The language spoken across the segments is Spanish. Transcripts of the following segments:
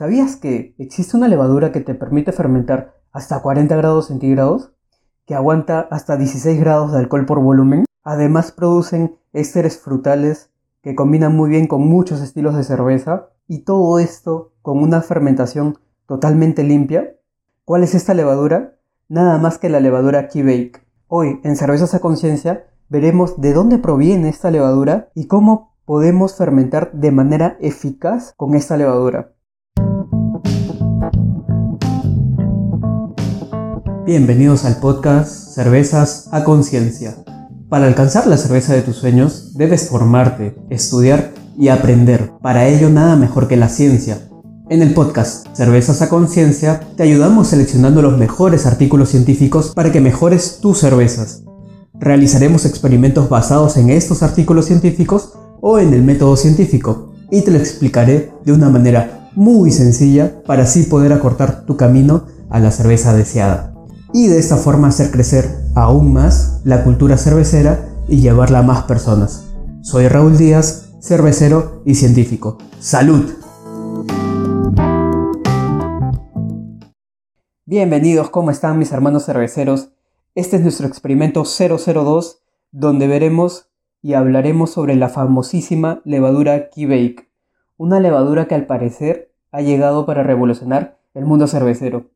¿Sabías que existe una levadura que te permite fermentar hasta 40 grados centígrados? Que aguanta hasta 16 grados de alcohol por volumen. Además producen ésteres frutales que combinan muy bien con muchos estilos de cerveza. Y todo esto con una fermentación totalmente limpia. ¿Cuál es esta levadura? Nada más que la levadura Key Bake. Hoy, en Cervezas a Conciencia, veremos de dónde proviene esta levadura y cómo podemos fermentar de manera eficaz con esta levadura. Bienvenidos al podcast Cervezas a Conciencia. Para alcanzar la cerveza de tus sueños, debes formarte, estudiar y aprender. Para ello, nada mejor que la ciencia. En el podcast Cervezas a Conciencia, te ayudamos seleccionando los mejores artículos científicos para que mejores tus cervezas. Realizaremos experimentos basados en estos artículos científicos o en el método científico y te lo explicaré de una manera muy sencilla para así poder acortar tu camino a la cerveza deseada y de esta forma hacer crecer aún más la cultura cervecera y llevarla a más personas. Soy Raúl Díaz, cervecero y científico. ¡Salud! Bienvenidos, ¿cómo están mis hermanos cerveceros? Este es nuestro experimento 002, donde veremos y hablaremos sobre la famosísima levadura Bake, una levadura que al parecer ha llegado para revolucionar el mundo cervecero.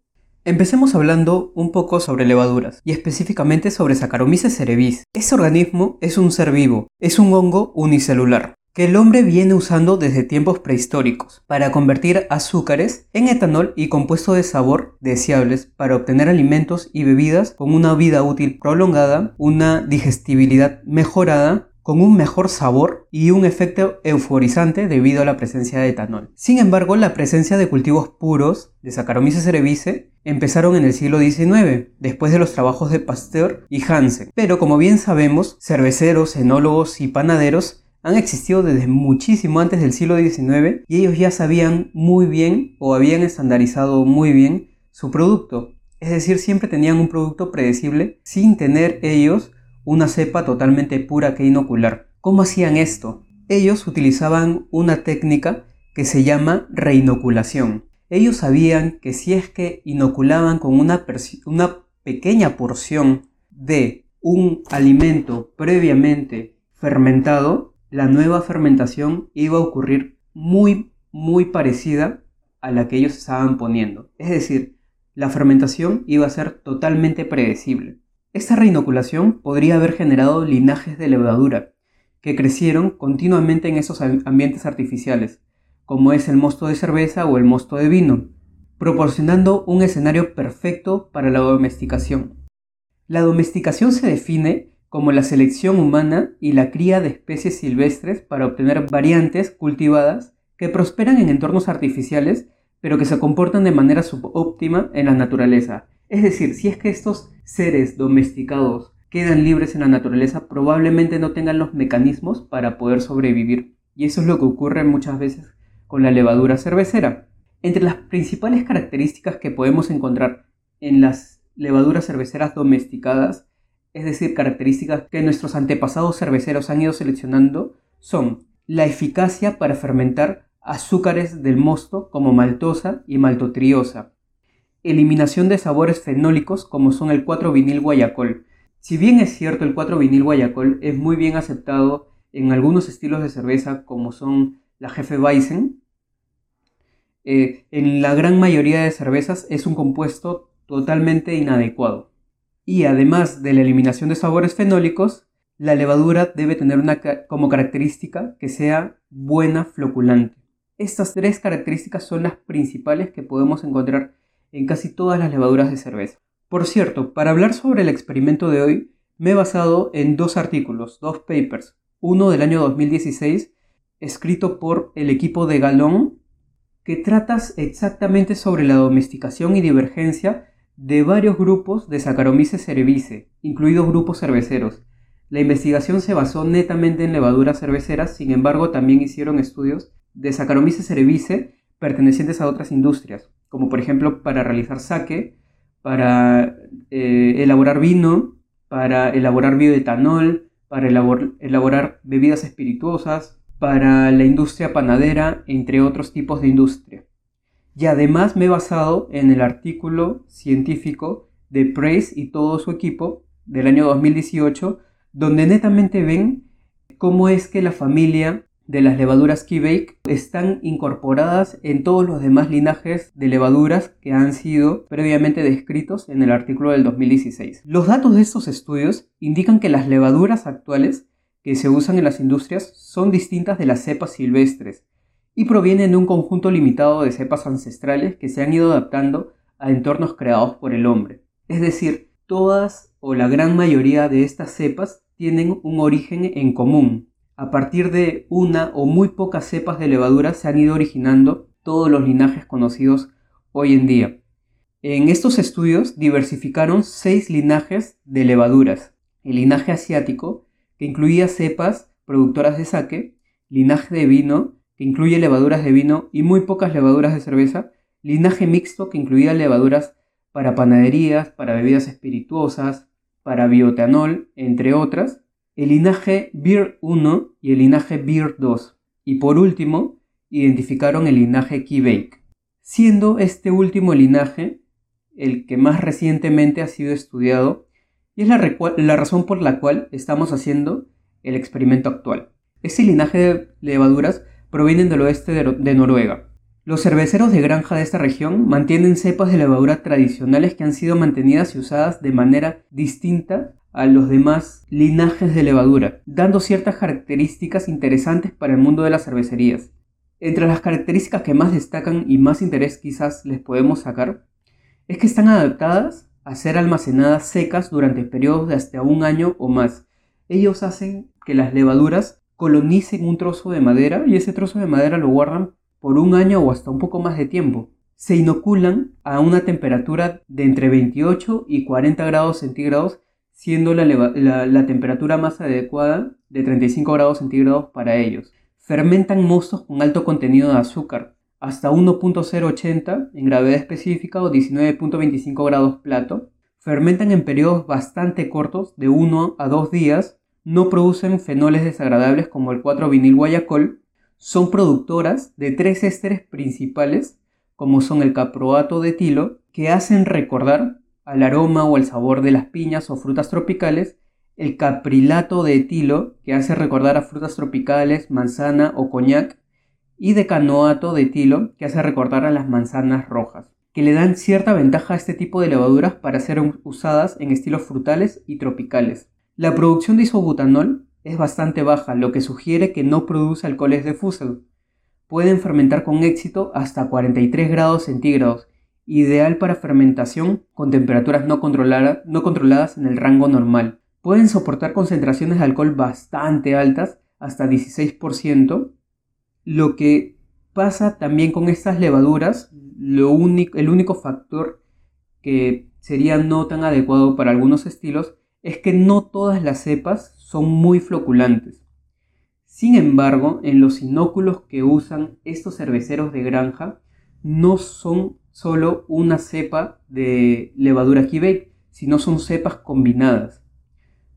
Empecemos hablando un poco sobre levaduras y específicamente sobre Saccharomyces cerevisiae. Este organismo es un ser vivo, es un hongo unicelular que el hombre viene usando desde tiempos prehistóricos para convertir azúcares en etanol y compuestos de sabor deseables para obtener alimentos y bebidas con una vida útil prolongada, una digestibilidad mejorada con un mejor sabor y un efecto euforizante debido a la presencia de etanol. Sin embargo, la presencia de cultivos puros de Saccharomyces cerevisiae empezaron en el siglo XIX, después de los trabajos de Pasteur y Hansen. Pero como bien sabemos, cerveceros, enólogos y panaderos han existido desde muchísimo antes del siglo XIX y ellos ya sabían muy bien o habían estandarizado muy bien su producto. Es decir, siempre tenían un producto predecible sin tener ellos una cepa totalmente pura que inocular. ¿Cómo hacían esto? Ellos utilizaban una técnica que se llama reinoculación. Ellos sabían que si es que inoculaban con una, una pequeña porción de un alimento previamente fermentado, la nueva fermentación iba a ocurrir muy, muy parecida a la que ellos estaban poniendo. Es decir, la fermentación iba a ser totalmente predecible. Esta reinoculación podría haber generado linajes de levadura, que crecieron continuamente en esos ambientes artificiales, como es el mosto de cerveza o el mosto de vino, proporcionando un escenario perfecto para la domesticación. La domesticación se define como la selección humana y la cría de especies silvestres para obtener variantes cultivadas que prosperan en entornos artificiales, pero que se comportan de manera subóptima en la naturaleza, es decir, si es que estos seres domesticados quedan libres en la naturaleza, probablemente no tengan los mecanismos para poder sobrevivir. Y eso es lo que ocurre muchas veces con la levadura cervecera. Entre las principales características que podemos encontrar en las levaduras cerveceras domesticadas, es decir, características que nuestros antepasados cerveceros han ido seleccionando, son la eficacia para fermentar azúcares del mosto como maltosa y maltotriosa, eliminación de sabores fenólicos como son el 4-vinil guayacol. Si bien es cierto el 4-vinil guayacol es muy bien aceptado en algunos estilos de cerveza como son la Jefe Weizen, eh, en la gran mayoría de cervezas es un compuesto totalmente inadecuado. Y además de la eliminación de sabores fenólicos, la levadura debe tener una como característica que sea buena floculante. Estas tres características son las principales que podemos encontrar en casi todas las levaduras de cerveza. Por cierto, para hablar sobre el experimento de hoy, me he basado en dos artículos, dos papers. Uno del año 2016, escrito por el equipo de Galón, que trata exactamente sobre la domesticación y divergencia de varios grupos de Saccharomyces cerevisiae, incluidos grupos cerveceros. La investigación se basó netamente en levaduras cerveceras, sin embargo también hicieron estudios de Saccharomyces cerevisiae pertenecientes a otras industrias, como por ejemplo para realizar saque, para eh, elaborar vino, para elaborar bioetanol, para elaborar bebidas espirituosas, para la industria panadera, entre otros tipos de industria. Y además me he basado en el artículo científico de Price y todo su equipo del año 2018, donde netamente ven cómo es que la familia de las levaduras Key están incorporadas en todos los demás linajes de levaduras que han sido previamente descritos en el artículo del 2016. Los datos de estos estudios indican que las levaduras actuales que se usan en las industrias son distintas de las cepas silvestres y provienen de un conjunto limitado de cepas ancestrales que se han ido adaptando a entornos creados por el hombre. Es decir, todas o la gran mayoría de estas cepas tienen un origen en común, a partir de una o muy pocas cepas de levadura se han ido originando todos los linajes conocidos hoy en día. En estos estudios diversificaron seis linajes de levaduras. El linaje asiático, que incluía cepas productoras de sake, linaje de vino, que incluye levaduras de vino y muy pocas levaduras de cerveza, linaje mixto, que incluía levaduras para panaderías, para bebidas espirituosas, para biotanol, entre otras, el linaje Beer 1 y el linaje Beer 2, y por último, identificaron el linaje Kibake, siendo este último linaje el que más recientemente ha sido estudiado y es la, la razón por la cual estamos haciendo el experimento actual. Este linaje de levaduras provienen del oeste de Noruega. Los cerveceros de granja de esta región mantienen cepas de levadura tradicionales que han sido mantenidas y usadas de manera distinta a los demás linajes de levadura, dando ciertas características interesantes para el mundo de las cervecerías. Entre las características que más destacan y más interés quizás les podemos sacar, es que están adaptadas a ser almacenadas secas durante periodos de hasta un año o más. Ellos hacen que las levaduras colonicen un trozo de madera y ese trozo de madera lo guardan por un año o hasta un poco más de tiempo. Se inoculan a una temperatura de entre 28 y 40 grados centígrados siendo la, temperatura más adecuada de 35 grados centígrados para ellos. Fermentan mostos con alto contenido de azúcar, hasta 1.080 en gravedad específica o 19.25 grados plato. Fermentan en periodos bastante cortos, de 1 a 2 días. No producen fenoles desagradables como el 4-vinil guayacol. Son productoras de tres ésteres principales, como son el caproato de etilo, que hacen recordar al aroma o al sabor de las piñas o frutas tropicales, el caprilato de etilo, que hace recordar a frutas tropicales, manzana o coñac, y decanoato de etilo, que hace recordar a las manzanas rojas, que le dan cierta ventaja a este tipo de levaduras para ser usadas en estilos frutales y tropicales. La producción de isobutanol es bastante baja, lo que sugiere que no produce alcoholes de Fussel. Pueden fermentar con éxito hasta 43 grados centígrados ideal para fermentación con temperaturas no, no controladas en el rango normal. Pueden soportar concentraciones de alcohol bastante altas, hasta 16%. Lo que pasa también con estas levaduras, lo único, el único factor que sería no tan adecuado para algunos estilos es que no todas las cepas son muy floculantes. Sin embargo, en los inóculos que usan estos cerveceros de granja no son solo una cepa de levadura Quebec, sino son cepas combinadas.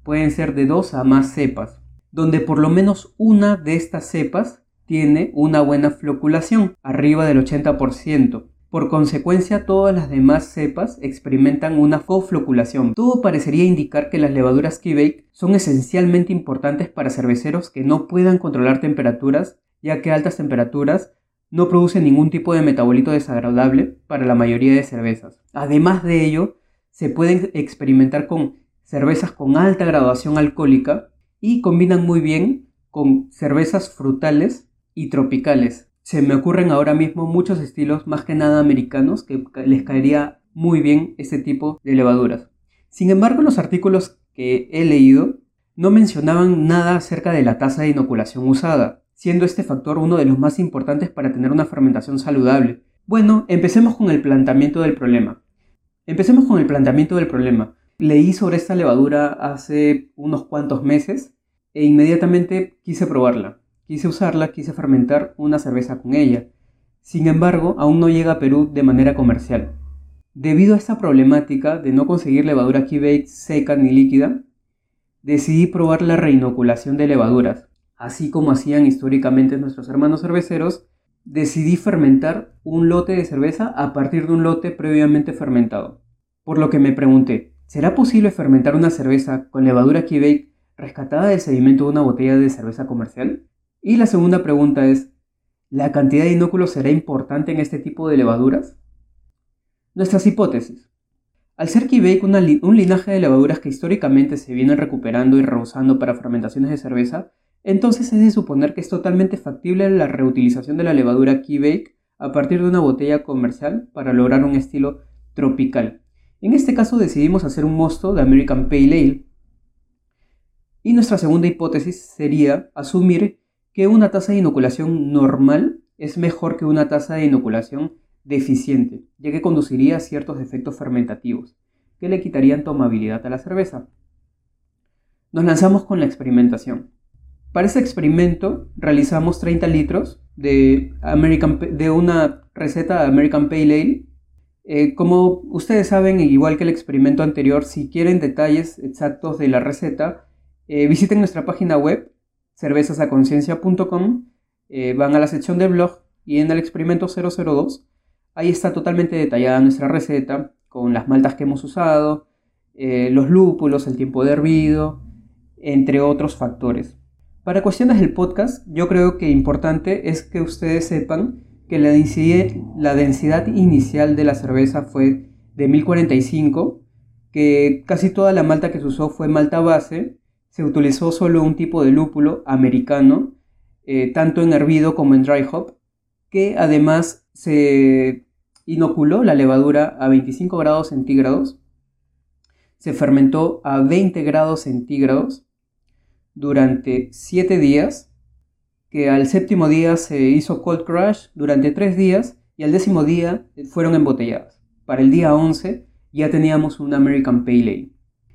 Pueden ser de dos a más cepas, donde por lo menos una de estas cepas tiene una buena floculación, arriba del 80%. Por consecuencia, todas las demás cepas experimentan una cofloculación. Todo parecería indicar que las levaduras Quebec son esencialmente importantes para cerveceros que no puedan controlar temperaturas, ya que altas temperaturas no produce ningún tipo de metabolito desagradable para la mayoría de cervezas. Además de ello, se pueden experimentar con cervezas con alta graduación alcohólica y combinan muy bien con cervezas frutales y tropicales. Se me ocurren ahora mismo muchos estilos más que nada americanos que les caería muy bien este tipo de levaduras. Sin embargo, los artículos que he leído no mencionaban nada acerca de la tasa de inoculación usada siendo este factor uno de los más importantes para tener una fermentación saludable. Bueno, empecemos con el planteamiento del problema. Empecemos con el planteamiento del problema. Leí sobre esta levadura hace unos cuantos meses e inmediatamente quise probarla. Quise usarla, quise fermentar una cerveza con ella. Sin embargo, aún no llega a Perú de manera comercial. Debido a esta problemática de no conseguir levadura Key seca ni líquida, decidí probar la reinoculación de levaduras, así como hacían históricamente nuestros hermanos cerveceros, decidí fermentar un lote de cerveza a partir de un lote previamente fermentado. Por lo que me pregunté, ¿será posible fermentar una cerveza con levadura Key rescatada del sedimento de una botella de cerveza comercial? Y la segunda pregunta es, ¿la cantidad de inóculos será importante en este tipo de levaduras? Nuestras hipótesis. Al ser Key un linaje de levaduras que históricamente se vienen recuperando y reusando para fermentaciones de cerveza, entonces es de suponer que es totalmente factible la reutilización de la levadura Key Bake a partir de una botella comercial para lograr un estilo tropical. En este caso decidimos hacer un mosto de American Pale Ale. Y nuestra segunda hipótesis sería asumir que una tasa de inoculación normal es mejor que una tasa de inoculación deficiente, ya que conduciría a ciertos defectos fermentativos, que le quitarían tomabilidad a la cerveza. Nos lanzamos con la experimentación. Para ese experimento realizamos 30 litros de, American, de una receta American Pale Ale. Eh, como ustedes saben, igual que el experimento anterior, si quieren detalles exactos de la receta, eh, visiten nuestra página web cervezasaconciencia.com, eh, van a la sección de blog y en el experimento 002, ahí está totalmente detallada nuestra receta con las maltas que hemos usado, los lúpulos, el tiempo de hervido, entre otros factores. Para cuestiones del podcast, yo creo que importante es que ustedes sepan que la densidad, inicial de la cerveza fue de 1045, que casi toda la malta que se usó fue malta base, se utilizó solo un tipo de lúpulo americano, eh, tanto en hervido como en dry hop, que además se inoculó la levadura a 25 grados centígrados, se fermentó a 20 grados centígrados durante 7 días, que al séptimo día se hizo cold crush durante 3 días y al décimo día fueron embotelladas. Para el día 11 ya teníamos un American Pale Ale.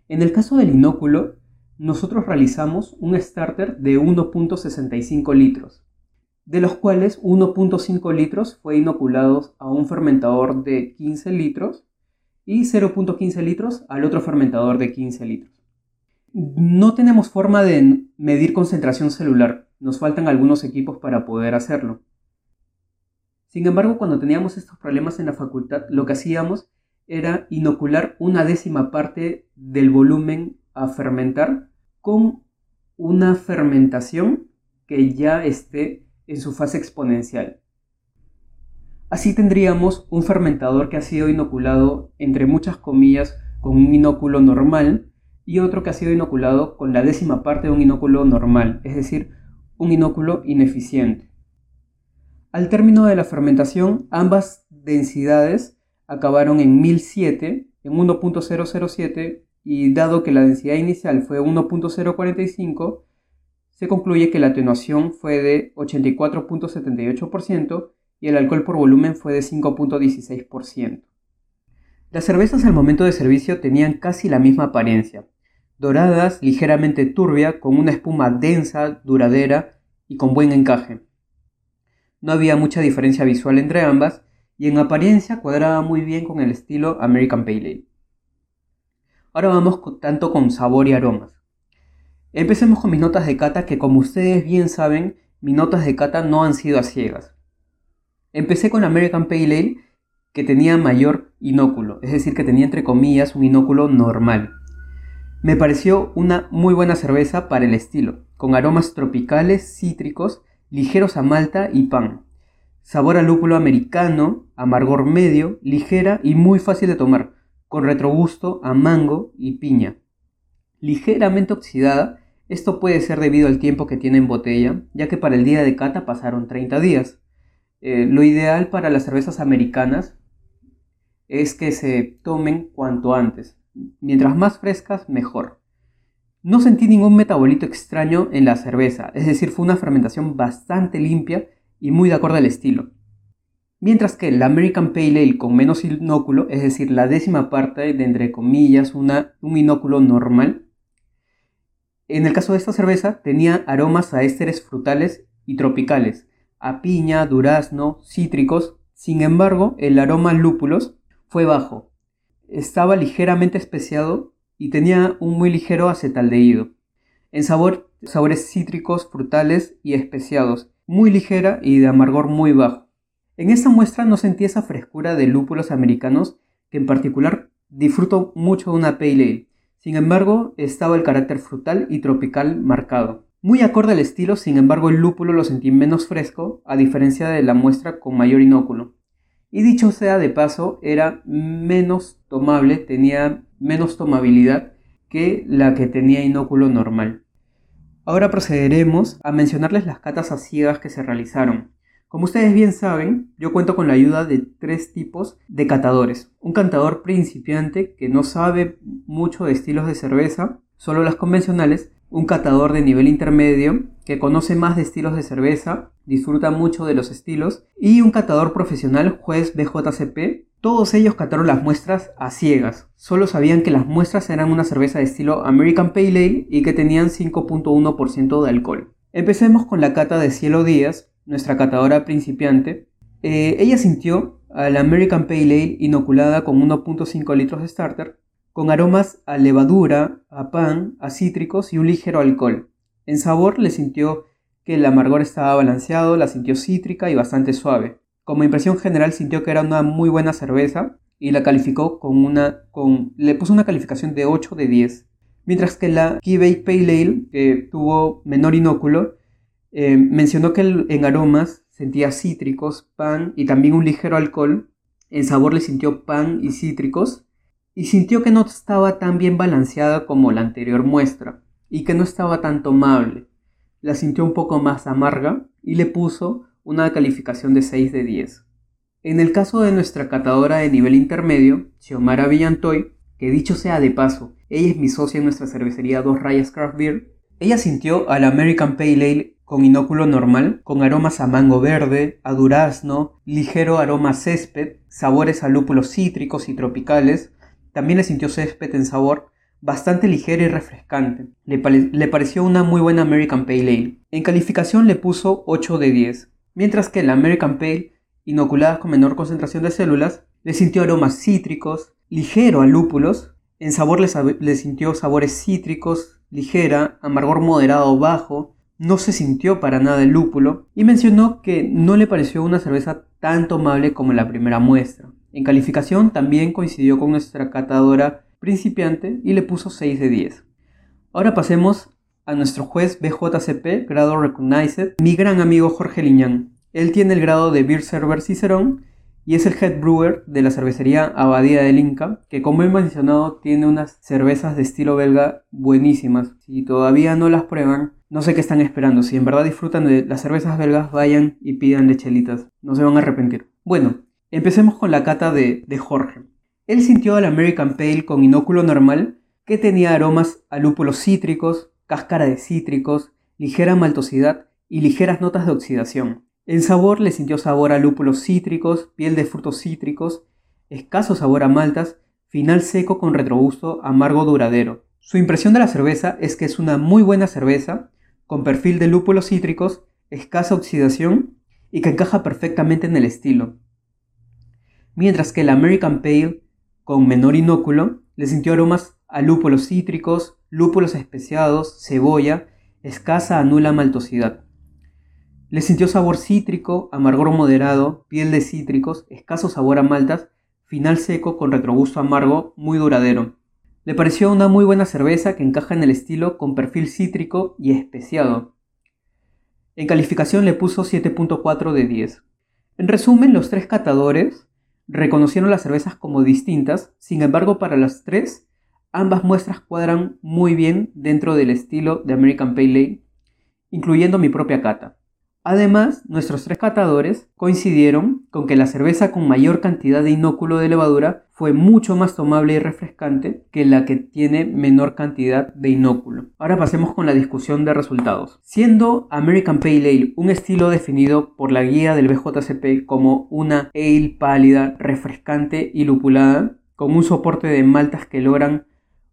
En el caso del inóculo, nosotros realizamos un starter de 1.65 litros, de los cuales 1.5 litros fue inoculados a un fermentador de 15 litros y 0.15 litros al otro fermentador de 15 litros. No tenemos forma de medir concentración celular, nos faltan algunos equipos para poder hacerlo. Sin embargo, cuando teníamos estos problemas en la facultad, lo que hacíamos era inocular una décima parte del volumen a fermentar con una fermentación que ya esté en su fase exponencial. Así tendríamos un fermentador que ha sido inoculado, entre muchas comillas, con un inóculo normal, y otro que ha sido inoculado con la décima parte de un inóculo normal, es decir, un inóculo ineficiente. Al término de la fermentación, ambas densidades acabaron en 1007, en 1.007, y dado que la densidad inicial fue 1.045, se concluye que la atenuación fue de 84.78% y el alcohol por volumen fue de 5.16%. Las cervezas al momento de servicio tenían casi la misma apariencia, doradas, ligeramente turbia, con una espuma densa, duradera y con buen encaje. No había mucha diferencia visual entre ambas y en apariencia cuadraba muy bien con el estilo American Pale Ale. Ahora vamos tanto con sabor y aromas. Empecemos con mis notas de cata que como ustedes bien saben, mis notas de cata no han sido a ciegas. Empecé con American Pale Ale que tenía mayor inóculo, es decir, que tenía entre comillas un inóculo normal. Me pareció una muy buena cerveza para el estilo, con aromas tropicales, cítricos, ligeros a malta y pan. Sabor a lúpulo americano, amargor medio, ligera y muy fácil de tomar, con retrogusto a mango y piña. Ligeramente oxidada, esto puede ser debido al tiempo que tiene en botella, ya que para el día de cata pasaron 30 días. Eh, lo ideal para las cervezas americanas es que se tomen cuanto antes. Mientras más frescas, mejor. No sentí ningún metabolito extraño en la cerveza, es decir, fue una fermentación bastante limpia y muy de acuerdo al estilo. Mientras que la American Pale Ale con menos inóculo, es decir, la décima parte de entre comillas un inóculo normal, en el caso de esta cerveza tenía aromas a ésteres frutales y tropicales, a piña, durazno, cítricos, sin embargo el aroma a lúpulos fue bajo. Estaba ligeramente especiado y tenía un muy ligero acetaldehído. En sabor, sabores cítricos, frutales y especiados, muy ligera y de amargor muy bajo. En esta muestra no sentí esa frescura de lúpulos americanos que en particular disfruto mucho de una pale ale. Sin embargo, estaba el carácter frutal y tropical marcado. Muy acorde al estilo, sin embargo, el lúpulo lo sentí menos fresco, a diferencia de la muestra con mayor inóculo. Y dicho sea de paso, era menos tomable, tenía menos tomabilidad que la que tenía inóculo normal. Ahora procederemos a mencionarles las catas a ciegas que se realizaron. Como ustedes bien saben, yo cuento con la ayuda de tres tipos de catadores. Un cantador principiante que no sabe mucho de estilos de cerveza, solo las convencionales, un catador de nivel intermedio que conoce más de estilos de cerveza, disfruta mucho de los estilos, y un catador profesional juez BJCP. Todos ellos cataron las muestras a ciegas. Solo sabían que las muestras eran una cerveza de estilo American Pale Ale y que tenían 5.1% de alcohol. Empecemos con la cata de Cielo Díaz, nuestra catadora principiante. Eh, ella sintió a la American Pale Ale inoculada con 1.5 litros de starter con aromas a levadura, a pan, a cítricos y un ligero alcohol. En sabor le sintió que el amargor estaba balanceado, la sintió cítrica y bastante suave. Como impresión general sintió que era una muy buena cerveza y la calificó con una con le puso una calificación de 8 de 10. Mientras que la Keybake Pale Ale, que tuvo menor inóculo, eh, mencionó que en aromas sentía cítricos, pan y también un ligero alcohol. En sabor le sintió pan y cítricos y sintió que no estaba tan bien balanceada como la anterior muestra y que no estaba tan tomable. La sintió un poco más amarga y le puso una calificación de 6 de 10. En el caso de nuestra catadora de nivel intermedio, Xiomara Villantoy, que dicho sea de paso, ella es mi socia en nuestra cervecería Dos Rayas Craft Beer, ella sintió al American Pale Ale con inóculo normal, con aromas a mango verde, a durazno, ligero aroma césped, sabores a lúpulos cítricos y tropicales, también le sintió césped en sabor, bastante ligero y refrescante. Le, pareció una muy buena American Pale Ale. En calificación le puso 8 de 10, mientras que la American Pale, inoculada con menor concentración de células, le sintió aromas cítricos, ligero a lúpulos, en sabor le, le sintió sabores cítricos, ligera, amargor moderado bajo, no se sintió para nada el lúpulo y mencionó que no le pareció una cerveza tan tomable como la primera muestra. En calificación también coincidió con nuestra catadora principiante y le puso 6 de 10. Ahora pasemos a nuestro juez BJCP, grado Recognized, mi gran amigo Jorge Liñán. Él tiene el grado de Beer Server Cicerón y es el head brewer de la cervecería Abadía del Inca, que como he mencionado tiene unas cervezas de estilo belga buenísimas. Si todavía no las prueban, no sé qué están esperando. Si en verdad disfrutan de las cervezas belgas, vayan y pidan lechelitas. No se van a arrepentir. Bueno, Empecemos con la cata de, Jorge. Él sintió al American Pale con inóculo normal que tenía aromas a lúpulos cítricos, cáscara de cítricos, ligera maltosidad y ligeras notas de oxidación. En sabor le sintió sabor a lúpulos cítricos, piel de frutos cítricos, escaso sabor a maltas, final seco con retrogusto amargo duradero. Su impresión de la cerveza es que es una muy buena cerveza, con perfil de lúpulos cítricos, escasa oxidación y que encaja perfectamente en el estilo mientras que el American Pale, con menor inóculo, le sintió aromas a lúpulos cítricos, lúpulos especiados, cebolla, escasa a nula maltosidad. Le sintió sabor cítrico, amargor moderado, piel de cítricos, escaso sabor a maltas, final seco con retrogusto amargo, muy duradero. Le pareció una muy buena cerveza que encaja en el estilo con perfil cítrico y especiado. En calificación le puso 7.4 de 10. En resumen, los tres catadores reconocieron las cervezas como distintas, sin embargo para las tres, ambas muestras cuadran muy bien dentro del estilo de American Pale Ale, incluyendo mi propia cata. Además, nuestros tres catadores coincidieron con que la cerveza con mayor cantidad de inóculo de levadura fue mucho más tomable y refrescante que la que tiene menor cantidad de inóculo. Ahora pasemos con la discusión de resultados. Siendo American Pale Ale un estilo definido por la guía del BJCP como una ale pálida, refrescante y lupulada, con un soporte de maltas que logran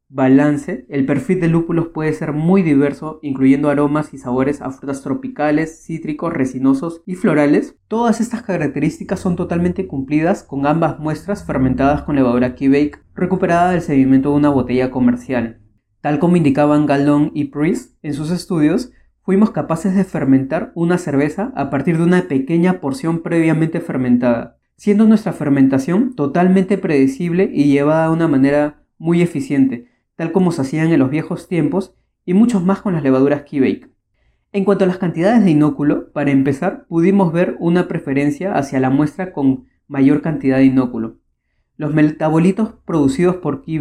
balance, el perfil de lúpulos puede ser muy diverso, incluyendo aromas y sabores a frutas tropicales, cítricos, resinosos y florales. Todas estas características son totalmente cumplidas con ambas muestras fermentadas con levadura Keybake recuperada del sedimento de una botella comercial. Tal como indicaban Gallon y Priest en sus estudios, fuimos capaces de fermentar una cerveza a partir de una pequeña porción previamente fermentada, siendo nuestra fermentación totalmente predecible y llevada de una manera muy eficiente, tal como se hacían en los viejos tiempos y muchos más con las levaduras Key En cuanto a las cantidades de inóculo, para empezar, pudimos ver una preferencia hacia la muestra con mayor cantidad de inóculo. Los metabolitos producidos por Key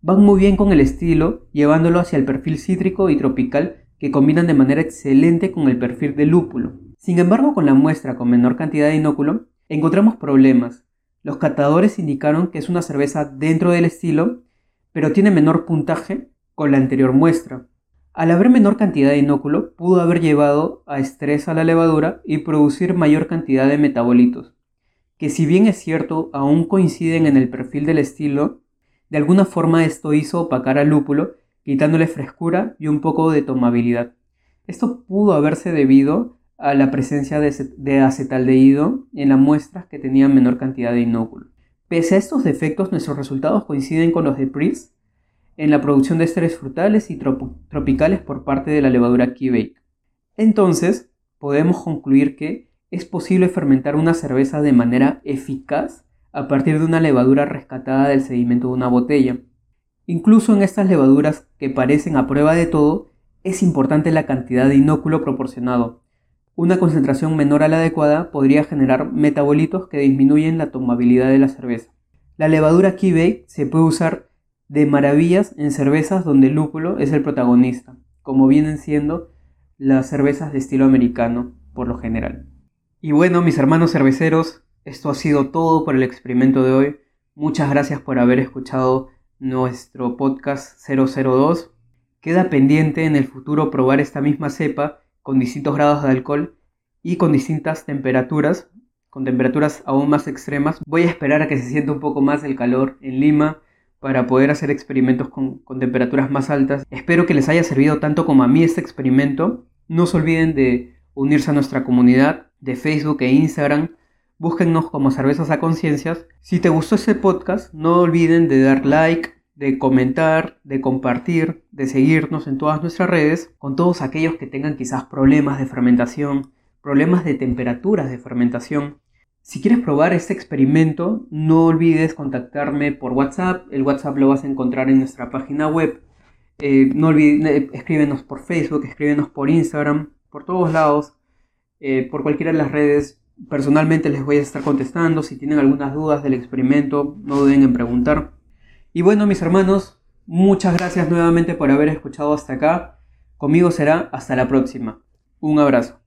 van muy bien con el estilo, llevándolo hacia el perfil cítrico y tropical que combinan de manera excelente con el perfil de lúpulo. Sin embargo, con la muestra con menor cantidad de inóculo, encontramos problemas. Los catadores indicaron que es una cerveza dentro del estilo, pero tiene menor puntaje con la anterior muestra. Al haber menor cantidad de inóculo, pudo haber llevado a estrés a la levadura y producir mayor cantidad de metabolitos, que si bien es cierto aún coinciden en el perfil del estilo, de alguna forma esto hizo opacar al lúpulo quitándole frescura y un poco de tomabilidad. Esto pudo haberse debido a la presencia de, acetaldehído en las muestras que tenían menor cantidad de inóculo. Pese a estos defectos, nuestros resultados coinciden con los de Pris en la producción de esteres frutales y tropicales por parte de la levadura Key Entonces, podemos concluir que es posible fermentar una cerveza de manera eficaz a partir de una levadura rescatada del sedimento de una botella. Incluso en estas levaduras que parecen a prueba de todo, es importante la cantidad de inóculo proporcionado. Una concentración menor a la adecuada podría generar metabolitos que disminuyen la tomabilidad de la cerveza. La levadura Key se puede usar de maravillas en cervezas donde el lúpulo es el protagonista, como vienen siendo las cervezas de estilo americano por lo general. Y bueno, mis hermanos cerveceros, esto ha sido todo por el experimento de hoy. Muchas gracias por haber escuchado nuestro podcast 002. Queda pendiente en el futuro probar esta misma cepa con distintos grados de alcohol y con distintas temperaturas, con temperaturas aún más extremas. Voy a esperar a que se sienta un poco más el calor en Lima para poder hacer experimentos con, con temperaturas más altas. Espero que les haya servido tanto como a mí este experimento. No se olviden de unirse a nuestra comunidad de Facebook e Instagram búsquennos como Cervezas a Conciencias. Si te gustó este podcast, no olviden de dar like, de comentar, de compartir, de seguirnos en todas nuestras redes, con todos aquellos que tengan quizás problemas de fermentación, problemas de temperaturas de fermentación. Si quieres probar este experimento, no olvides contactarme por WhatsApp. El WhatsApp lo vas a encontrar en nuestra página web. Eh, no olvides, eh, escríbenos por Facebook, escríbenos por Instagram, por todos lados, eh, por cualquiera de las redes. Personalmente les voy a estar contestando. Si tienen algunas dudas del experimento, no duden en preguntar. Y bueno, mis hermanos, muchas gracias nuevamente por haber escuchado hasta acá. Conmigo será hasta la próxima. Un abrazo.